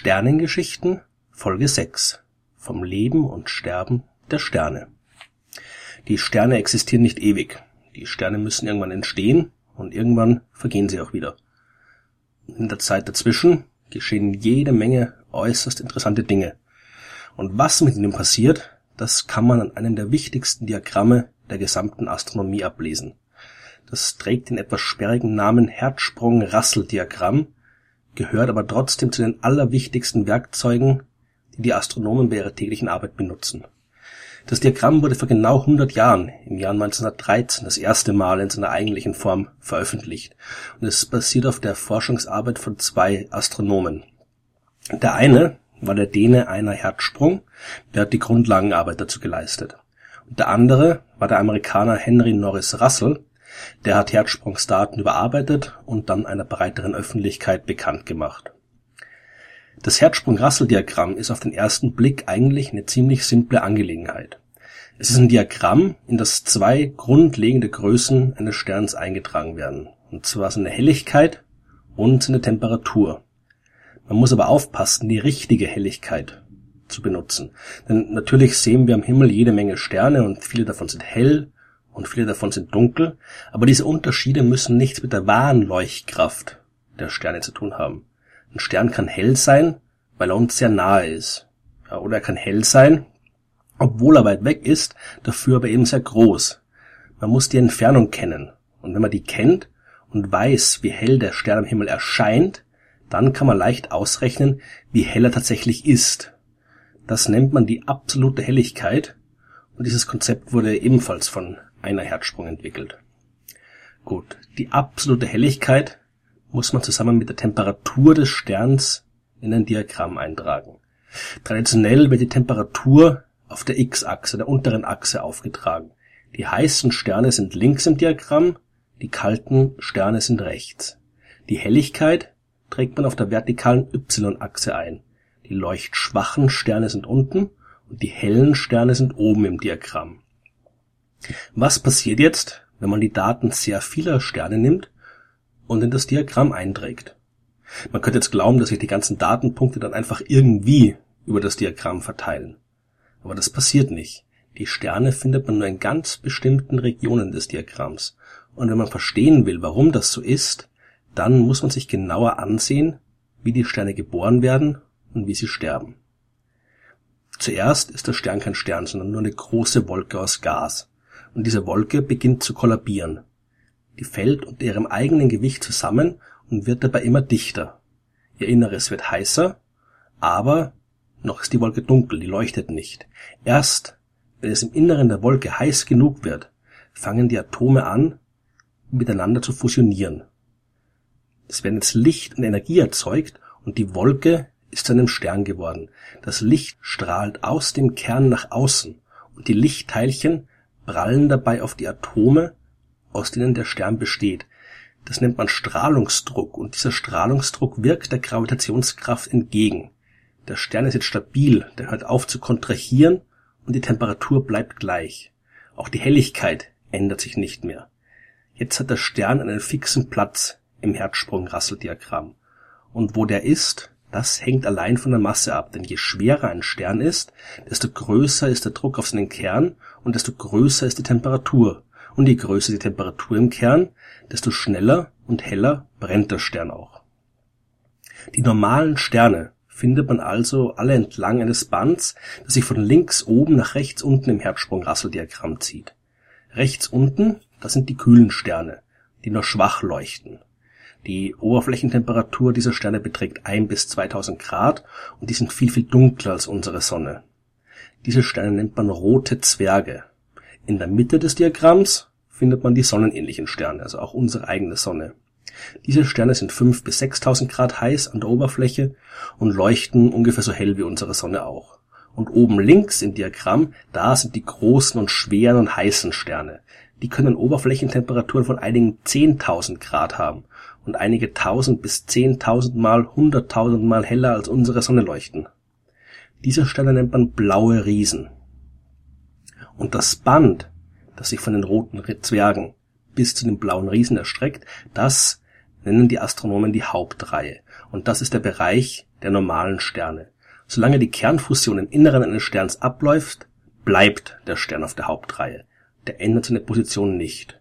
Sternengeschichten Folge 6 Vom Leben und Sterben der Sterne Die Sterne existieren nicht ewig. Die Sterne müssen irgendwann entstehen und irgendwann vergehen sie auch wieder. In der Zeit dazwischen geschehen jede Menge äußerst interessante Dinge. Und was mit ihnen passiert, das kann man an einem der wichtigsten Diagramme der gesamten Astronomie ablesen. Das trägt den etwas sperrigen Namen Herzsprung-Russell-Diagramm gehört aber trotzdem zu den allerwichtigsten Werkzeugen, die die Astronomen bei ihrer täglichen Arbeit benutzen. Das Diagramm wurde vor genau 100 Jahren, im Jahr 1913, das erste Mal in seiner eigentlichen Form veröffentlicht und es basiert auf der Forschungsarbeit von zwei Astronomen. Der eine war der Däne Einar Hertzsprung, der hat die Grundlagenarbeit dazu geleistet. Und der andere war der Amerikaner Henry Norris Russell, der hat Herzsprungs Daten überarbeitet und dann einer breiteren Öffentlichkeit bekannt gemacht. Das Herzsprung-Russell-Diagramm ist auf den ersten Blick eigentlich eine ziemlich simple Angelegenheit. Es ist ein Diagramm, in das zwei grundlegende Größen eines Sterns eingetragen werden, und zwar seine Helligkeit und seine Temperatur. Man muss aber aufpassen, die richtige Helligkeit zu benutzen. Denn natürlich sehen wir am Himmel jede Menge Sterne und viele davon sind hell und viele davon sind dunkel, aber diese Unterschiede müssen nichts mit der wahren Leuchtkraft der Sterne zu tun haben. Ein Stern kann hell sein, weil er uns sehr nahe ist. Ja, oder er kann hell sein, obwohl er weit weg ist, dafür aber eben sehr groß. Man muss die Entfernung kennen. Und wenn man die kennt und weiß, wie hell der Stern am Himmel erscheint, dann kann man leicht ausrechnen, wie hell er tatsächlich ist. Das nennt man die absolute Helligkeit, und dieses Konzept wurde ebenfalls von einer Herzsprung entwickelt. Gut, die absolute Helligkeit muss man zusammen mit der Temperatur des Sterns in ein Diagramm eintragen. Traditionell wird die Temperatur auf der X-Achse, der unteren Achse aufgetragen. Die heißen Sterne sind links im Diagramm, die kalten Sterne sind rechts. Die Helligkeit trägt man auf der vertikalen Y-Achse ein. Die leuchtschwachen Sterne sind unten und die hellen Sterne sind oben im Diagramm. Was passiert jetzt, wenn man die Daten sehr vieler Sterne nimmt und in das Diagramm einträgt? Man könnte jetzt glauben, dass sich die ganzen Datenpunkte dann einfach irgendwie über das Diagramm verteilen. Aber das passiert nicht. Die Sterne findet man nur in ganz bestimmten Regionen des Diagramms. Und wenn man verstehen will, warum das so ist, dann muss man sich genauer ansehen, wie die Sterne geboren werden und wie sie sterben. Zuerst ist der Stern kein Stern, sondern nur eine große Wolke aus Gas und diese Wolke beginnt zu kollabieren. Die fällt unter ihrem eigenen Gewicht zusammen und wird dabei immer dichter. Ihr Inneres wird heißer, aber noch ist die Wolke dunkel, die leuchtet nicht. Erst wenn es im Inneren der Wolke heiß genug wird, fangen die Atome an, miteinander zu fusionieren. Es werden jetzt Licht und Energie erzeugt und die Wolke ist zu einem Stern geworden. Das Licht strahlt aus dem Kern nach außen und die Lichtteilchen prallen dabei auf die Atome, aus denen der Stern besteht. Das nennt man Strahlungsdruck und dieser Strahlungsdruck wirkt der Gravitationskraft entgegen. Der Stern ist jetzt stabil, der hört auf zu kontrahieren und die Temperatur bleibt gleich. Auch die Helligkeit ändert sich nicht mehr. Jetzt hat der Stern einen fixen Platz im Herzsprung-Russell-Diagramm. Und wo der ist, das hängt allein von der Masse ab, denn je schwerer ein Stern ist, desto größer ist der Druck auf seinen Kern und desto größer ist die Temperatur. Und je größer die Temperatur im Kern, desto schneller und heller brennt der Stern auch. Die normalen Sterne findet man also alle entlang eines Bands, das sich von links oben nach rechts unten im Herzsprung-Russell-Diagramm zieht. Rechts unten, das sind die kühlen Sterne, die nur schwach leuchten. Die Oberflächentemperatur dieser Sterne beträgt ein bis 2000 Grad und die sind viel, viel dunkler als unsere Sonne. Diese Sterne nennt man rote Zwerge. In der Mitte des Diagramms findet man die sonnenähnlichen Sterne, also auch unsere eigene Sonne. Diese Sterne sind 5 bis 6000 Grad heiß an der Oberfläche und leuchten ungefähr so hell wie unsere Sonne auch. Und oben links im Diagramm, da sind die großen und schweren und heißen Sterne. Die können Oberflächentemperaturen von einigen 10.000 Grad haben und einige tausend bis zehntausendmal, hunderttausendmal heller als unsere Sonne leuchten. Diese Sterne nennt man blaue Riesen. Und das Band, das sich von den roten Zwergen bis zu den blauen Riesen erstreckt, das nennen die Astronomen die Hauptreihe, und das ist der Bereich der normalen Sterne. Solange die Kernfusion im Inneren eines Sterns abläuft, bleibt der Stern auf der Hauptreihe. Der ändert seine Position nicht.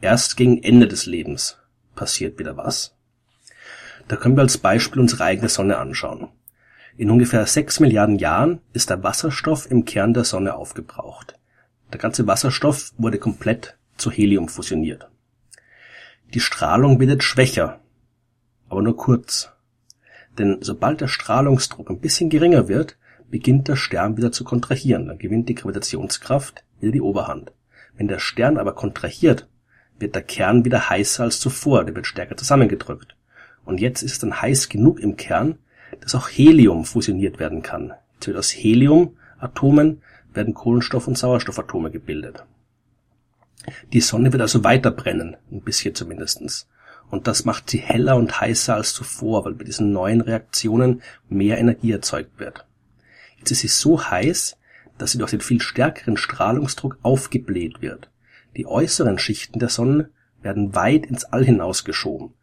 Erst gegen Ende des Lebens passiert wieder was. Da können wir als Beispiel unsere eigene Sonne anschauen. In ungefähr sechs Milliarden Jahren ist der Wasserstoff im Kern der Sonne aufgebraucht. Der ganze Wasserstoff wurde komplett zu Helium fusioniert. Die Strahlung wird jetzt schwächer, aber nur kurz. Denn sobald der Strahlungsdruck ein bisschen geringer wird, beginnt der Stern wieder zu kontrahieren, dann gewinnt die Gravitationskraft wieder die Oberhand. Wenn der Stern aber kontrahiert, wird der Kern wieder heißer als zuvor, der wird stärker zusammengedrückt. Und jetzt ist es dann heiß genug im Kern, dass auch Helium fusioniert werden kann. Jetzt wird aus Heliumatomen werden Kohlenstoff- und Sauerstoffatome gebildet. Die Sonne wird also weiter brennen, ein bisschen zumindestens. Und das macht sie heller und heißer als zuvor, weil bei diesen neuen Reaktionen mehr Energie erzeugt wird. Jetzt ist sie so heiß, dass sie durch den viel stärkeren Strahlungsdruck aufgebläht wird. Die äußeren Schichten der Sonne werden weit ins All hinausgeschoben.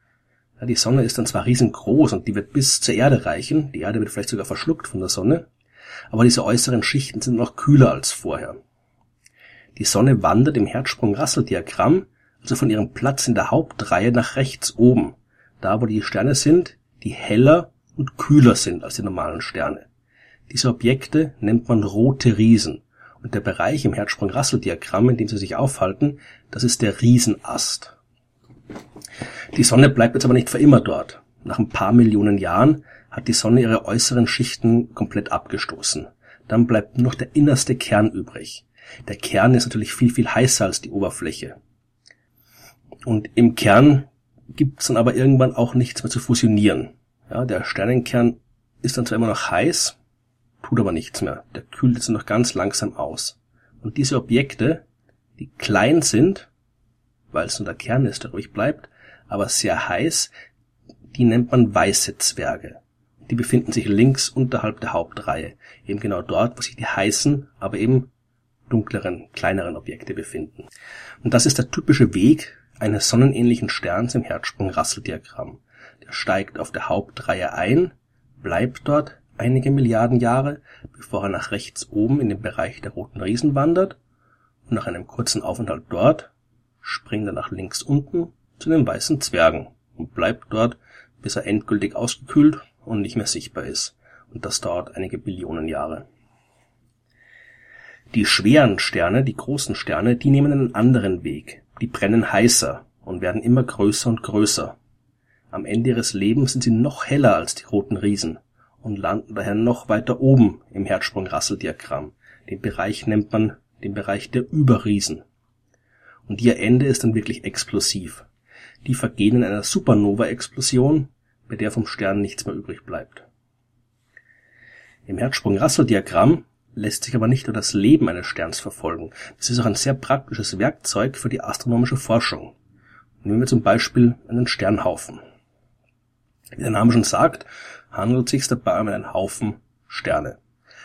Die Sonne ist dann zwar riesengroß und die wird bis zur Erde reichen, die Erde wird vielleicht sogar verschluckt von der Sonne, aber diese äußeren Schichten sind noch kühler als vorher. Die Sonne wandert im Herzsprung-Russell-Diagramm also von ihrem Platz in der Hauptreihe nach rechts oben, da wo die Sterne sind, die heller und kühler sind als die normalen Sterne. Diese Objekte nennt man rote Riesen und der Bereich im Herzsprung-Russell-Diagramm, in dem sie sich aufhalten, das ist der Riesenast. Die Sonne bleibt jetzt aber nicht für immer dort. Nach ein paar Millionen Jahren hat die Sonne ihre äußeren Schichten komplett abgestoßen. Dann bleibt nur noch der innerste Kern übrig. Der Kern ist natürlich viel, viel heißer als die Oberfläche. Und im Kern gibt es dann aber irgendwann auch nichts mehr zu fusionieren. Ja, der Sternenkern ist dann zwar immer noch heiß, tut aber nichts mehr. Der kühlt jetzt noch ganz langsam aus. Und diese Objekte, die klein sind, weil es nur der Kern ist, der ruhig bleibt, aber sehr heiß, die nennt man weiße Zwerge. Die befinden sich links unterhalb der Hauptreihe, eben genau dort, wo sich die heißen, aber eben dunkleren, kleineren Objekte befinden. Und das ist der typische Weg eines sonnenähnlichen Sterns im Herzsprung-Russell-Diagramm. Der steigt auf der Hauptreihe ein, bleibt dort einige Milliarden Jahre, bevor er nach rechts oben in den Bereich der roten Riesen wandert und nach einem kurzen Aufenthalt dort springt er nach links unten zu den weißen Zwergen und bleibt dort, bis er endgültig ausgekühlt und nicht mehr sichtbar ist. Und das dauert einige Billionen Jahre. Die schweren Sterne, die großen Sterne, die nehmen einen anderen Weg. Die brennen heißer und werden immer größer und größer. Am Ende ihres Lebens sind sie noch heller als die roten Riesen und landen daher noch weiter oben im Herzsprung-Russell-Diagramm. Den Bereich nennt man den Bereich der Überriesen. Und ihr Ende ist dann wirklich explosiv. Die vergehen in einer Supernova-Explosion, bei der vom Stern nichts mehr übrig bleibt. Im Herzsprung-Russell-Diagramm lässt sich aber nicht nur das Leben eines Sterns verfolgen. Das ist auch ein sehr praktisches Werkzeug für die astronomische Forschung. Nehmen wir zum Beispiel einen Sternhaufen. Wie der Name schon sagt, handelt es sich dabei um einen Haufen Sterne.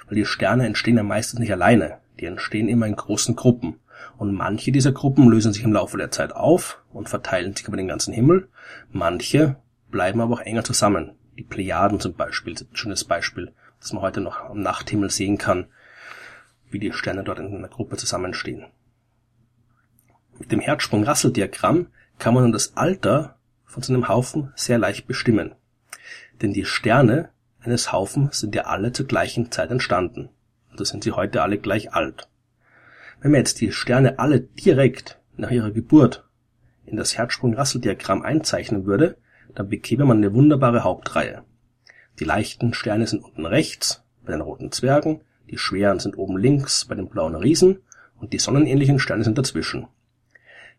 Weil die Sterne entstehen ja meistens nicht alleine. Die entstehen immer in großen Gruppen. Und manche dieser Gruppen lösen sich im Laufe der Zeit auf und verteilen sich über den ganzen Himmel. Manche bleiben aber auch enger zusammen. Die Plejaden zum Beispiel, ist ein schönes Beispiel, das man heute noch am Nachthimmel sehen kann, wie die Sterne dort in einer Gruppe zusammenstehen. Mit dem Herzsprung-Russell-Diagramm kann man nun das Alter von so einem Haufen sehr leicht bestimmen. Denn die Sterne eines Haufens sind ja alle zur gleichen Zeit entstanden. Also sind sie heute alle gleich alt. Wenn man jetzt die Sterne alle direkt nach ihrer Geburt in das Herzsprung-Russell-Diagramm einzeichnen würde, dann bekäme man eine wunderbare Hauptreihe. Die leichten Sterne sind unten rechts bei den roten Zwergen, die schweren sind oben links bei den blauen Riesen und die sonnenähnlichen Sterne sind dazwischen.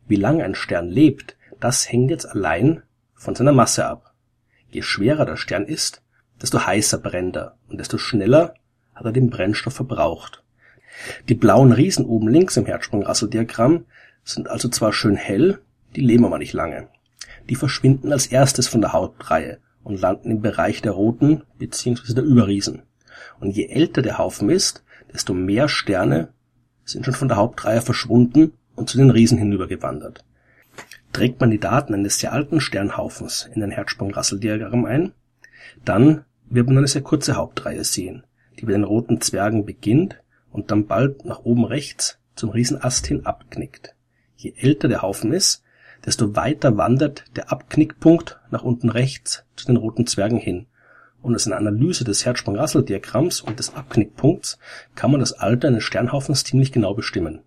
Wie lange ein Stern lebt, das hängt jetzt allein von seiner Masse ab. Je schwerer der Stern ist, desto heißer brennt er und desto schneller hat er den Brennstoff verbraucht. Die blauen Riesen oben links im Herzsprung-Russell-Diagramm sind also zwar schön hell, die leben aber nicht lange. Die verschwinden als erstes von der Hauptreihe und landen im Bereich der roten bzw. der Überriesen. Und je älter der Haufen ist, desto mehr Sterne sind schon von der Hauptreihe verschwunden und zu den Riesen hinübergewandert. Trägt man die Daten eines sehr alten Sternhaufens in ein Herzsprung-Russell-Diagramm ein, dann wird man eine sehr kurze Hauptreihe sehen, die bei den roten Zwergen beginnt und dann bald nach oben rechts zum Riesenast hin abknickt. Je älter der Haufen ist, desto weiter wandert der Abknickpunkt nach unten rechts zu den roten Zwergen hin, und aus einer Analyse des Hertzsprung-Russell-Diagramms und des Abknickpunkts kann man das Alter eines Sternhaufens ziemlich genau bestimmen.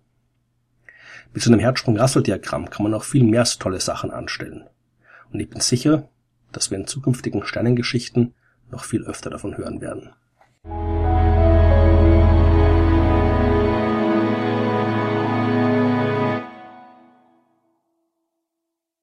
Mit so einem Herzsprung-Russell-Diagramm kann man auch viel mehr tolle Sachen anstellen. Und ich bin sicher, dass wir in zukünftigen Sternengeschichten noch viel öfter davon hören werden.